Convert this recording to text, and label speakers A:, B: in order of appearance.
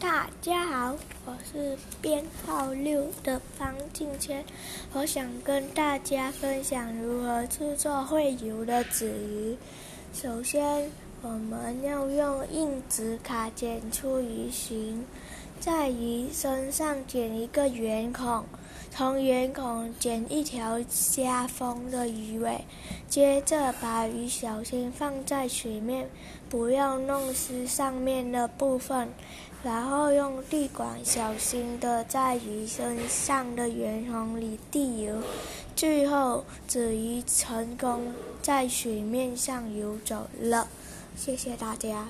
A: 大家好，我是编号六的方静谦，我想跟大家分享如何制作会游的纸鱼。首先，我们要用硬纸卡剪出鱼形，在鱼身上剪一个圆孔，从圆孔剪一条下风的鱼尾，接着把鱼小心放在水面，不要弄湿上面的部分。然后用滴管小心的在鱼身上的圆孔里滴油，最后纸鱼成功在水面上游走了。谢谢大家。